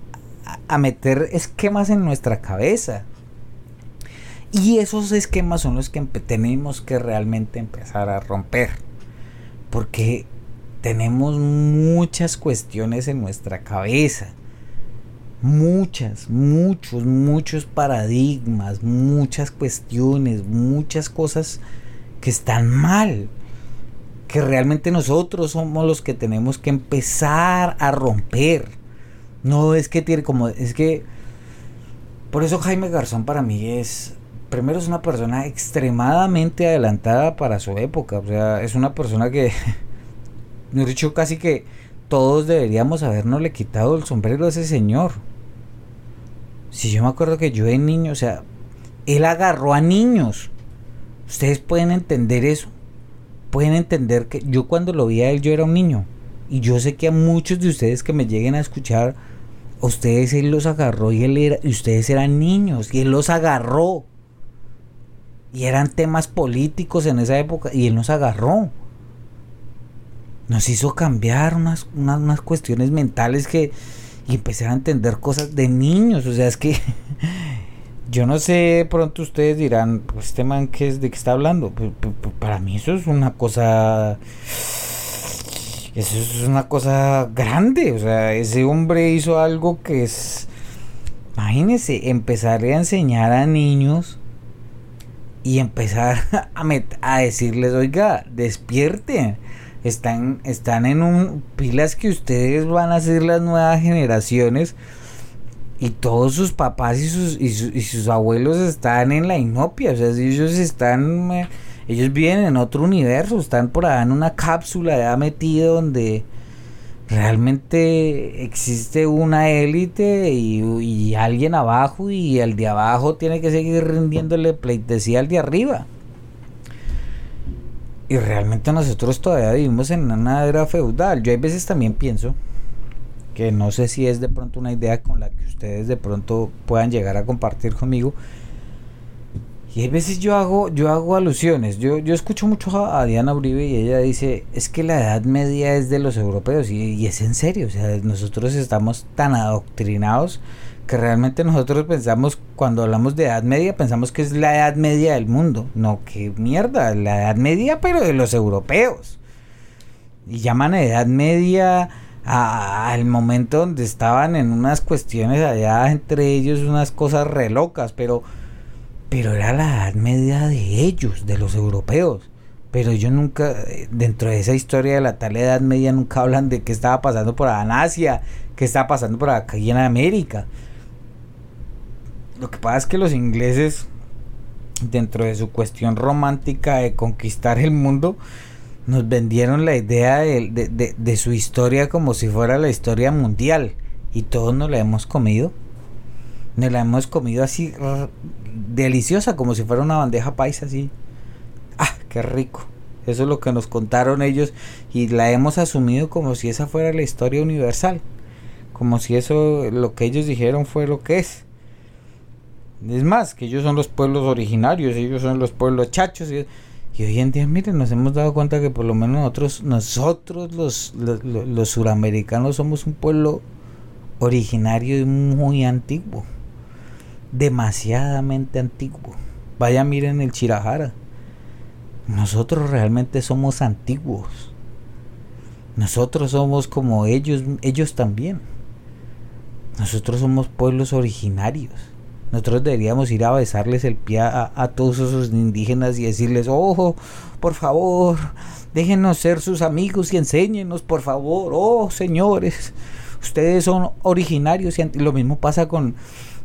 meter esquemas en nuestra cabeza. Y esos esquemas son los que tenemos que realmente empezar a romper. Porque tenemos muchas cuestiones en nuestra cabeza muchas, muchos, muchos paradigmas, muchas cuestiones, muchas cosas que están mal. Que realmente nosotros somos los que tenemos que empezar a romper. No es que tiene como. Es que. Por eso Jaime Garzón para mí es. Primero es una persona extremadamente adelantada para su época. O sea, es una persona que. He dicho casi que todos deberíamos habernosle quitado el sombrero a ese señor. Si yo me acuerdo que yo de niño, o sea, él agarró a niños. Ustedes pueden entender eso. Pueden entender que yo cuando lo vi a él, yo era un niño. Y yo sé que a muchos de ustedes que me lleguen a escuchar, ustedes él los agarró y él era, y ustedes eran niños y él los agarró. Y eran temas políticos en esa época y él nos agarró. Nos hizo cambiar unas, unas, unas cuestiones mentales que, y empecé a entender cosas de niños. O sea, es que yo no sé, pronto ustedes dirán, pues este man es de qué está hablando. para mí eso es una cosa eso es una cosa grande, o sea, ese hombre hizo algo que es imagínense, empezar a enseñar a niños y empezar a, a decirles, "Oiga, despierten." están, están en un pilas que ustedes van a ser las nuevas generaciones y todos sus papás y sus, y, sus abuelos están en la inopia, o sea, ellos están, eh, ellos viven en otro universo, están por allá en una cápsula ya metido donde realmente existe una élite y, y, alguien abajo y el de abajo tiene que seguir rindiéndole pleitesía al de arriba. Y realmente nosotros todavía vivimos en una era feudal. Yo hay veces también pienso que no sé si es de pronto una idea con la que ustedes de pronto puedan llegar a compartir conmigo. Y hay veces yo hago, yo hago alusiones. Yo, yo escucho mucho a, Diana Uribe y ella dice, es que la edad media es de los europeos. Y, es en serio, o sea, nosotros estamos tan adoctrinados que realmente nosotros pensamos, cuando hablamos de Edad Media, pensamos que es la Edad Media del mundo. No, que mierda, la Edad Media, pero de los europeos. Y llaman Edad Media al momento donde estaban en unas cuestiones allá entre ellos, unas cosas re locas, pero, pero era la Edad Media de ellos, de los europeos. pero ellos nunca, dentro de esa historia de la tal Edad Media, nunca hablan de qué estaba pasando por en Asia, qué estaba pasando por acá en América. Lo que pasa es que los ingleses, dentro de su cuestión romántica de conquistar el mundo, nos vendieron la idea de, su historia como si fuera la historia mundial. Y todos nos la hemos comido. Nos la hemos comido así deliciosa, como si fuera una bandeja paisa así. Ah, qué rico. Eso es lo que nos contaron ellos y la hemos asumido como si esa fuera la historia universal. Como si eso, lo que ellos dijeron fue lo que es. Es más, que ellos son los pueblos originarios, ellos son los pueblos chachos. Y, hoy en día, miren, nos hemos dado cuenta que por lo menos nosotros, nosotros los, los, los suramericanos somos un pueblo originario y muy antiguo. Demasiadamente antiguo. Vaya, miren el Chirajara nosotros realmente somos antiguos. Nosotros somos como ellos, ellos también. Nosotros somos pueblos originarios. Nosotros deberíamos ir a besarles el pie a, todos esos indígenas y decirles, ojo, por favor, déjenos ser sus amigos y enséñenos, por favor, oh señores, ustedes son originarios y lo mismo pasa con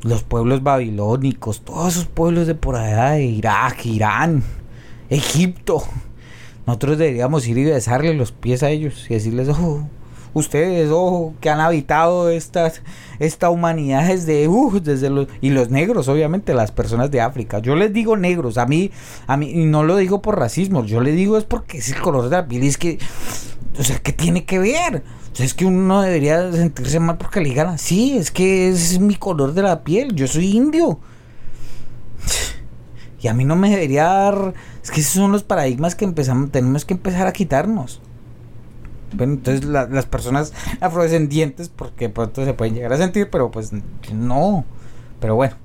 los pueblos babilónicos, todos esos pueblos de por allá de Irak, Irán, Egipto. Nosotros deberíamos ir y besarle los pies a ellos y decirles, ojo, ustedes, ojo, que han habitado estas, esta humanidad desde, uh, desde los, y los negros, obviamente, las personas de África. Yo les digo negros, a mí, a mí, y no lo digo por racismo, yo le digo es porque es el color de la piel, es que, o sea, ¿qué tiene que ver? Sea, es que uno no debería sentirse mal porque le digan así, es que es mi color de la piel, yo soy indio. Y a mí no me debería dar es que esos son los paradigmas que empezamos, tenemos que empezar a quitarnos. Bueno, entonces las personas afrodescendientes, porque pronto se pueden llegar a sentir, pero pues no. Pero bueno,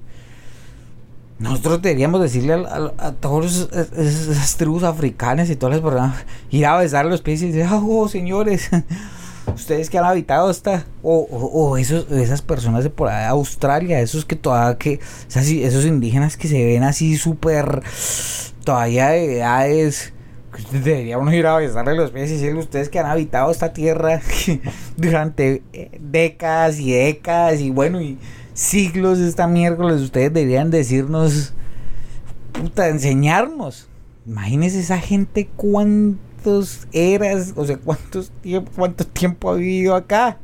nosotros deberíamos decirle a, todos esas tribus africanas y todas las personas, ir a besar los pies y decir, oh señores, ustedes que han habitado esta, o, o, esos, esas personas de por allá Australia, esos que todavía que, esos indígenas que se ven así súper todavía de edades deberíamos ir a besarle los pies y decirle ustedes que han habitado esta tierra durante eh, décadas y décadas y bueno y siglos esta miércoles ustedes deberían decirnos puta enseñarnos imagínense esa gente cuántos eras o sea cuántos cuánto tiempo ha vivido acá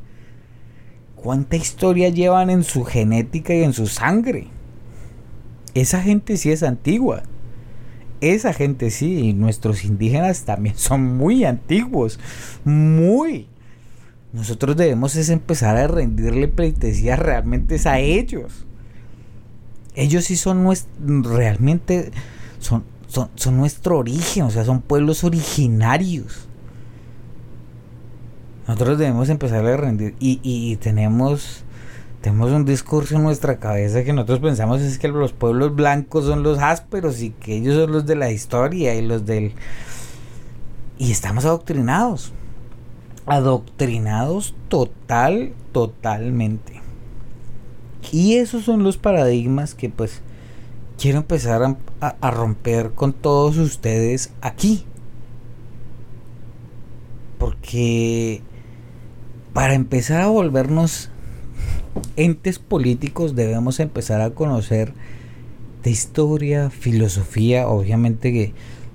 cuánta historia llevan en su genética y en su sangre esa gente sí es antigua esa gente sí, y nuestros indígenas también son muy antiguos, muy. Nosotros debemos es empezar a rendirle pleitesía realmente a ellos. Ellos sí son realmente, son, son, nuestro origen, o sea, son pueblos originarios. Nosotros debemos empezar a rendir y, y tenemos tenemos un discurso en nuestra cabeza que nosotros pensamos es que los pueblos blancos son los ásperos y que ellos son los de la historia y los del... Y estamos adoctrinados. Adoctrinados total, totalmente. Y esos son los paradigmas que pues quiero empezar a, romper con todos ustedes aquí. Porque para empezar a volvernos entes políticos debemos empezar a conocer de historia, filosofía, obviamente que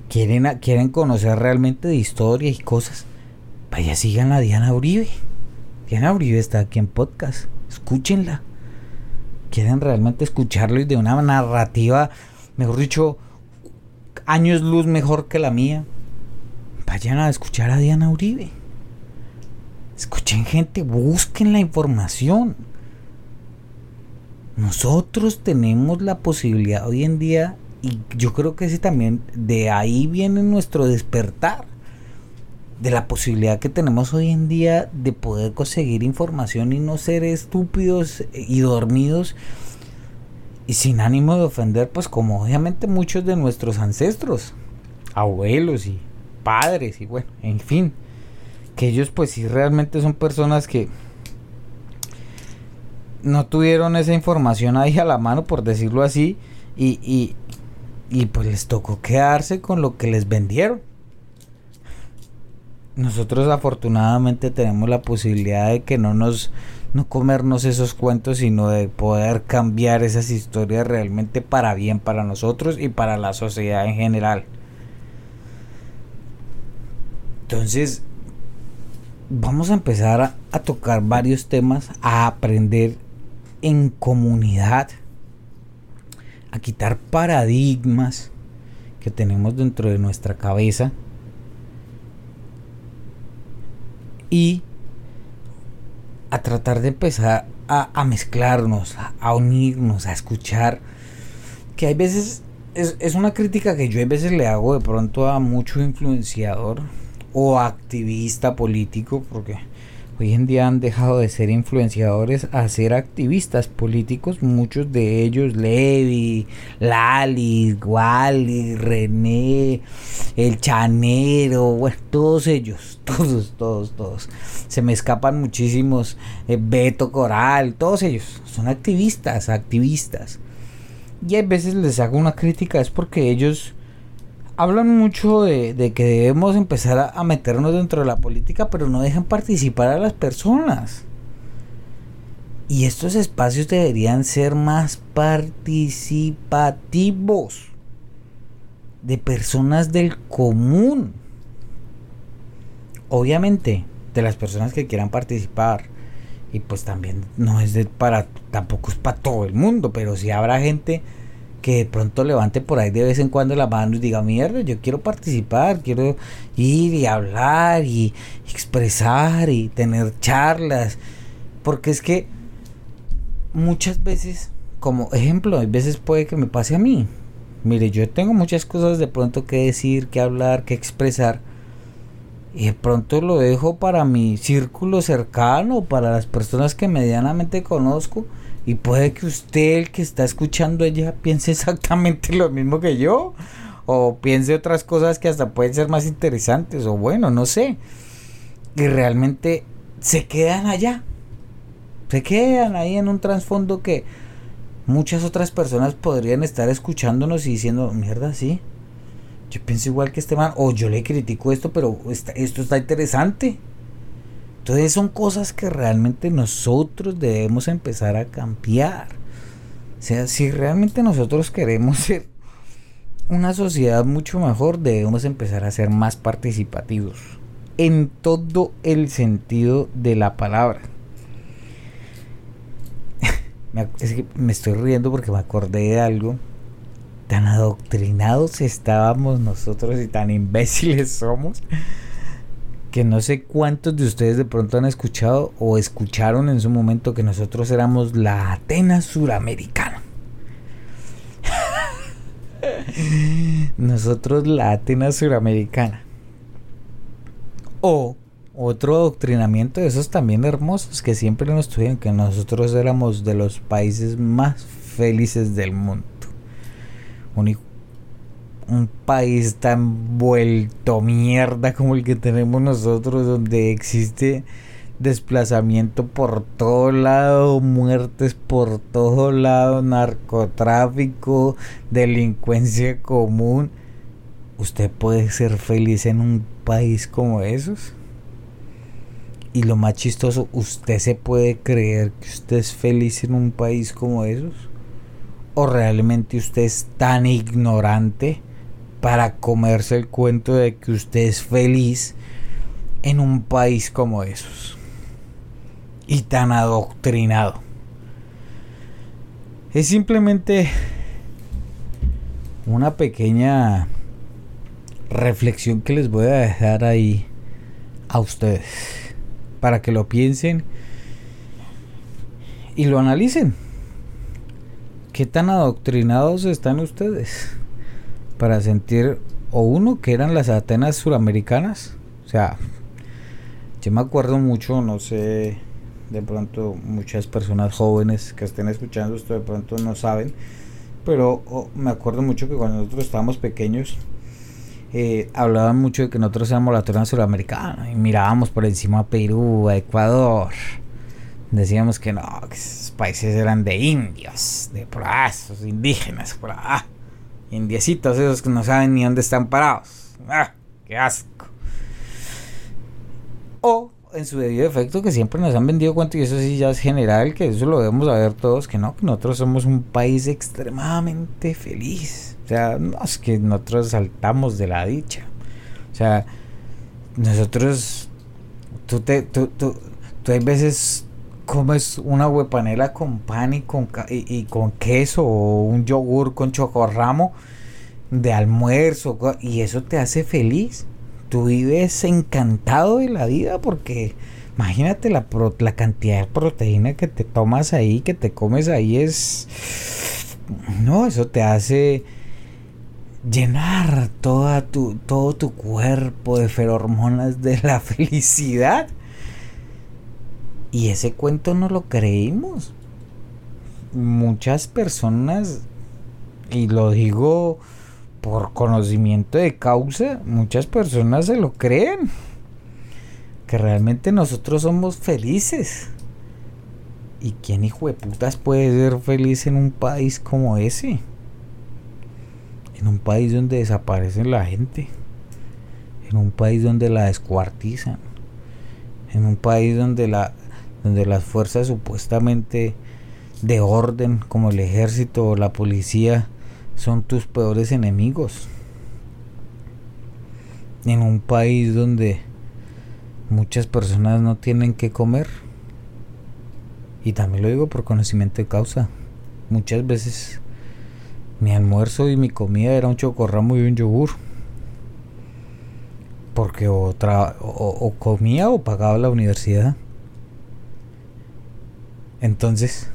quieren, quieren conocer realmente de historia y cosas. Vaya, sigan a Diana Uribe. Diana Uribe está aquí en podcast. Escúchenla. Quieren realmente escucharlo y de una narrativa, mejor dicho, años luz mejor que la mía. Vayan a escuchar a Diana Uribe. Escuchen gente, busquen la información. Nosotros tenemos la posibilidad hoy en día, y yo creo que ese también, de ahí viene nuestro despertar, de la posibilidad que tenemos hoy en día de poder conseguir información y no ser estúpidos y dormidos y sin ánimo de ofender, pues como obviamente muchos de nuestros ancestros, abuelos y padres y bueno, en fin, que ellos pues sí realmente son personas que no tuvieron esa información ahí a la mano, por decirlo así, y, y, y pues les tocó quedarse con lo que les vendieron. Nosotros afortunadamente tenemos la posibilidad de que no nos no comernos esos cuentos, sino de poder cambiar esas historias realmente para bien para nosotros y para la sociedad en general. Entonces, vamos a empezar a, a tocar varios temas, a aprender en comunidad, a quitar paradigmas que tenemos dentro de nuestra cabeza y a tratar de empezar a, mezclarnos, a, unirnos, a escuchar. Que hay veces, es, es, una crítica que yo a veces le hago de pronto a mucho influenciador o activista político, porque hoy en día han dejado de ser influenciadores a ser activistas políticos, muchos de ellos, Levi, Lali, Wally, René, El Chanero, bueno, todos ellos, todos, todos, todos. Se me escapan muchísimos, eh, Beto Coral, todos ellos son activistas, activistas. Y a veces les hago una crítica, es porque ellos hablan mucho de, que debemos empezar a, meternos dentro de la política, pero no dejan participar a las personas. Y estos espacios deberían ser más participativos de personas del común. Obviamente, de las personas que quieran participar. Y pues también no es de para, tampoco es para todo el mundo, pero si habrá gente que de pronto levante por ahí de vez en cuando la mano y diga, mierda, yo quiero participar, quiero ir y hablar y expresar y tener charlas. Porque es que muchas veces, como ejemplo, hay veces puede que me pase a mí. Mire, yo tengo muchas cosas de pronto que decir, que hablar, que expresar. Y de pronto lo dejo para mi círculo cercano, para las personas que medianamente conozco y puede que usted, el que está escuchando ella, piense exactamente lo mismo que yo. O piense otras cosas que hasta pueden ser más interesantes. O bueno, no sé. Y realmente se quedan allá. Se quedan ahí en un trasfondo que muchas otras personas podrían estar escuchándonos y diciendo, mierda, sí. Yo pienso igual que este man. O yo le critico esto, pero esto está interesante. Entonces son cosas que realmente nosotros debemos empezar a cambiar. O sea, si realmente nosotros queremos ser una sociedad mucho mejor, debemos empezar a ser más participativos. En todo el sentido de la palabra. es que me estoy riendo porque me acordé de algo. Tan adoctrinados estábamos nosotros y tan imbéciles somos que no sé cuántos de ustedes de pronto han escuchado o escucharon en su momento que nosotros éramos la Atenas suramericana. nosotros la Atenas suramericana. O otro adoctrinamiento de esos también hermosos que siempre nos tuvieron que nosotros éramos de los países más felices del mundo. Único un país tan vuelto mierda como el que tenemos nosotros, donde existe desplazamiento por todo lado, muertes por todo lado, narcotráfico, delincuencia común. ¿Usted puede ser feliz en un país como esos? Y lo más chistoso, ¿usted se puede creer que usted es feliz en un país como esos? ¿O realmente usted es tan ignorante? Para comerse el cuento de que usted es feliz en un país como esos y tan adoctrinado. Es simplemente una pequeña reflexión que les voy a dejar ahí a ustedes para que lo piensen y lo analicen. ¿Qué tan adoctrinados están ustedes? Para sentir o uno que eran las Atenas suramericanas. O sea, yo me acuerdo mucho, no sé, de pronto muchas personas jóvenes que estén escuchando esto de pronto no saben, pero oh, me acuerdo mucho que cuando nosotros estábamos pequeños, eh, hablaban mucho de que nosotros éramos la Atenas suramericana y mirábamos por encima a Perú, a Ecuador. Decíamos que no, que esos países eran de indios, de por indígenas, por ah indiecitos esos que no saben ni dónde están parados. ¡Ah! ¡Qué asco! O en su debido efecto que siempre nos han vendido cuento y eso sí ya es general, que eso lo debemos saber todos, que no, que nosotros somos un país extremadamente feliz. O sea, no es que nosotros saltamos de la dicha. O sea, nosotros, tú te, tú, tú, tú hay veces comes una huepanela con pan y con, y, con queso o un yogur con chocorramo de almuerzo y eso te hace feliz. Tú vives encantado de la vida porque imagínate la, la cantidad de proteína que te tomas ahí, que te comes ahí es... No, eso te hace llenar toda tu, todo tu cuerpo de ferormonas de la felicidad. Y ese cuento no lo creímos. Muchas personas, y lo digo por conocimiento de causa, muchas personas se lo creen. Que realmente nosotros somos felices. ¿Y quién hijo de putas puede ser feliz en un país como ese? En un país donde desaparecen la gente. En un país donde la descuartizan. En un país donde la donde las fuerzas supuestamente de orden como el ejército o la policía son tus peores enemigos. En un país donde muchas personas no tienen que comer. Y también lo digo por conocimiento de causa. Muchas veces mi almuerzo y mi comida era un chocorramo y un yogur. Porque o, o comía o pagaba la universidad. Entonces,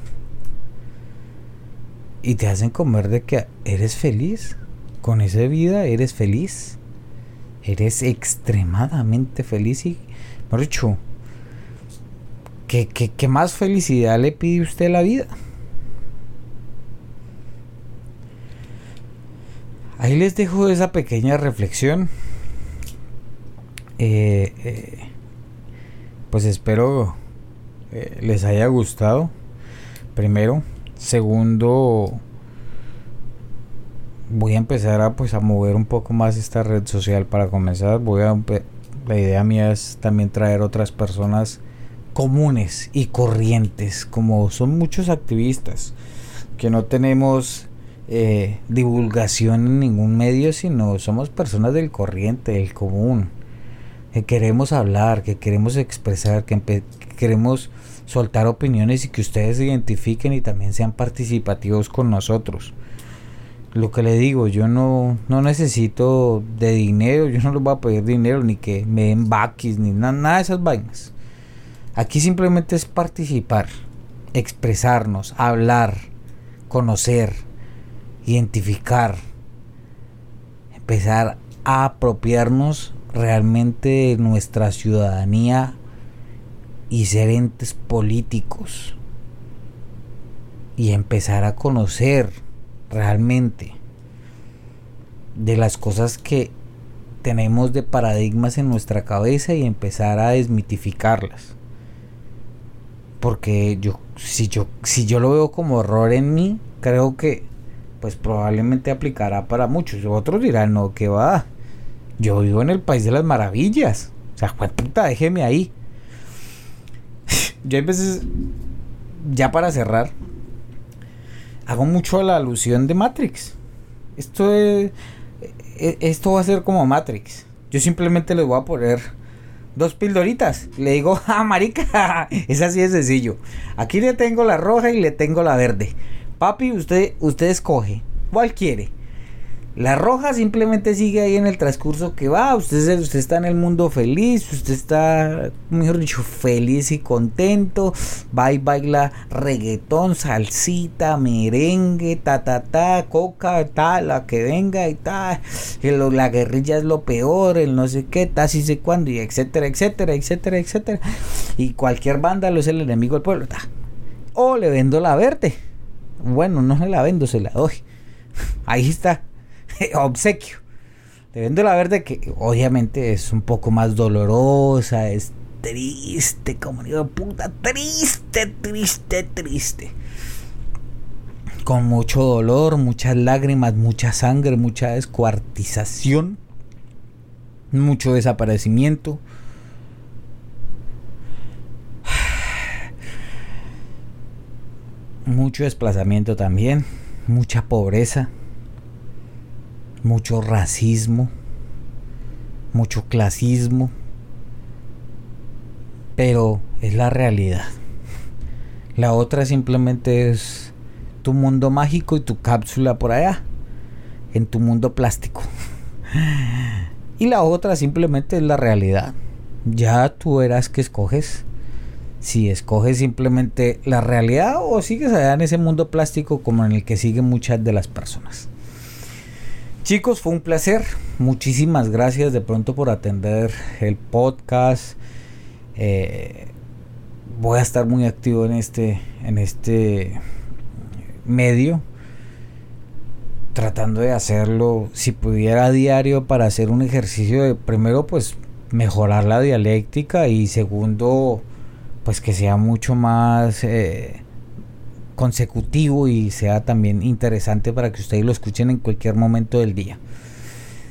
y te hacen comer de que eres feliz. Con esa vida eres feliz. Eres extremadamente feliz y, por dicho, ¿qué, qué, más felicidad le pide usted la vida? Ahí les dejo esa pequeña reflexión. Eh, eh, pues espero eh, les haya gustado. Primero. Segundo, voy a empezar a pues a mover un poco más esta red social para comenzar. Voy a la idea mía es también traer otras personas comunes y corrientes, como son muchos activistas que no tenemos eh, divulgación en ningún medio, sino somos personas del corriente, del común, que queremos hablar, que queremos expresar, que queremos soltar opiniones y que ustedes se identifiquen y también sean participativos con nosotros. Lo que le digo, yo no, no necesito de dinero, yo no les voy a pedir dinero, ni que me den baquis, ni nada de esas vainas. Aquí simplemente es participar, expresarnos, hablar, conocer, identificar, empezar a apropiarnos realmente de nuestra ciudadanía y ser entes políticos y empezar a conocer realmente de las cosas que tenemos de paradigmas en nuestra cabeza y empezar a desmitificarlas. Porque yo si yo si yo lo veo como error en mí, creo que pues probablemente aplicará para muchos. Otros dirán, "No, que va. Yo vivo en el país de las maravillas." O sea, puta, déjeme ahí. Yo a veces, ya para cerrar, hago mucho la alusión de Matrix. Esto es, e, esto va a ser como Matrix. Yo simplemente les voy a poner dos pildoritas. Le digo, ah, marica, es así de sencillo. Aquí le tengo la roja y le tengo la verde. Papi, usted, usted escoge. ¿Cuál quiere? La roja simplemente sigue ahí en el transcurso que va. Usted, usted está en el mundo feliz. Usted está, mejor dicho, feliz y contento. Va y baila reggaetón, salsita, merengue, ta ta ta, coca, tal, la que venga y tal. La guerrilla es lo peor, el no sé qué, tal, si sé cuándo, y etcétera, etcétera, etcétera, etcétera. Y cualquier lo es el enemigo del pueblo. O le vendo la verde. Bueno, no se la vendo, se la doy. Ahí está obsequio. Te la verde que obviamente es un poco más dolorosa, es triste, como digo, puta, triste, triste, triste. Con mucho dolor, muchas lágrimas, mucha sangre, mucha descuartización, mucho desaparecimiento. Mucho desplazamiento también, mucha pobreza mucho racismo, mucho clasismo, pero es la realidad. La otra simplemente es tu mundo mágico y tu cápsula por allá, en tu mundo plástico. Y la otra simplemente es la realidad. Ya tú verás que escoges. Si escoges simplemente la realidad o sigues allá en ese mundo plástico como en el que siguen muchas de las personas. Chicos, fue un placer. Muchísimas gracias de pronto por atender el podcast. Eh, voy a estar muy activo en este, en este medio. Tratando de hacerlo, si pudiera a diario, para hacer un ejercicio de, primero, pues mejorar la dialéctica y segundo, pues que sea mucho más eh, consecutivo y sea también interesante para que ustedes lo escuchen en cualquier momento del día.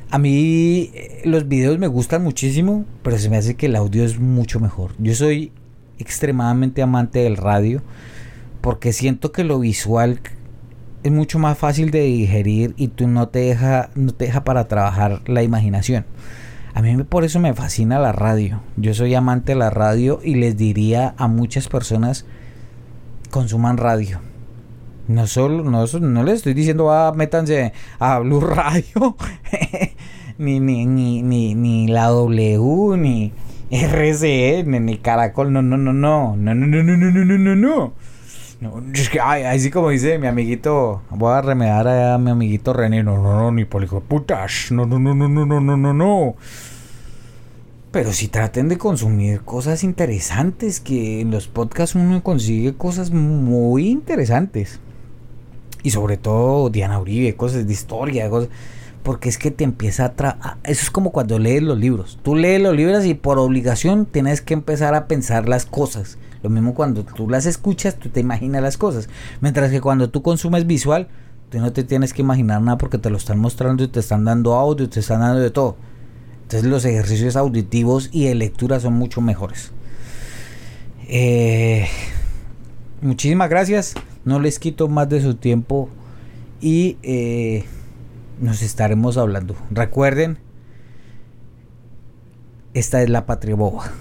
A mí eh, los videos me gustan muchísimo, pero se me hace que el audio es mucho mejor. Yo soy extremadamente amante del radio porque siento que lo visual es mucho más fácil de digerir y tú no te deja no te deja para trabajar la imaginación. A mí por eso me fascina la radio. Yo soy amante de la radio y les diría a muchas personas consuman radio. No solo, no, no les estoy diciendo, ah, métanse a Blue Radio, ni, ni, ni, ni, ni la W, ni RCN, ni Caracol, no, no, no, no, no, no, no, no, no, no, no, no. No, es que, ay, así como dice mi amiguito, voy a remedar a mi amiguito René, no, no, no, ni por putas, no, no, no, no, no, no, no, no, no. Pero si traten de consumir cosas interesantes, que en los podcasts uno consigue cosas muy interesantes. Y sobre todo Diana Uribe, cosas de historia, cosas, porque es que te empieza a... Tra Eso es como cuando lees los libros. Tú lees los libros y por obligación tienes que empezar a pensar las cosas. Lo mismo cuando tú las escuchas, tú te imaginas las cosas. Mientras que cuando tú consumes visual, tú no te tienes que imaginar nada porque te lo están mostrando y te están dando audio, te están dando de todo. Entonces los ejercicios auditivos y de lectura son mucho mejores. Eh, muchísimas gracias. No les quito más de su tiempo y eh, nos estaremos hablando. Recuerden, esta es la patria boba.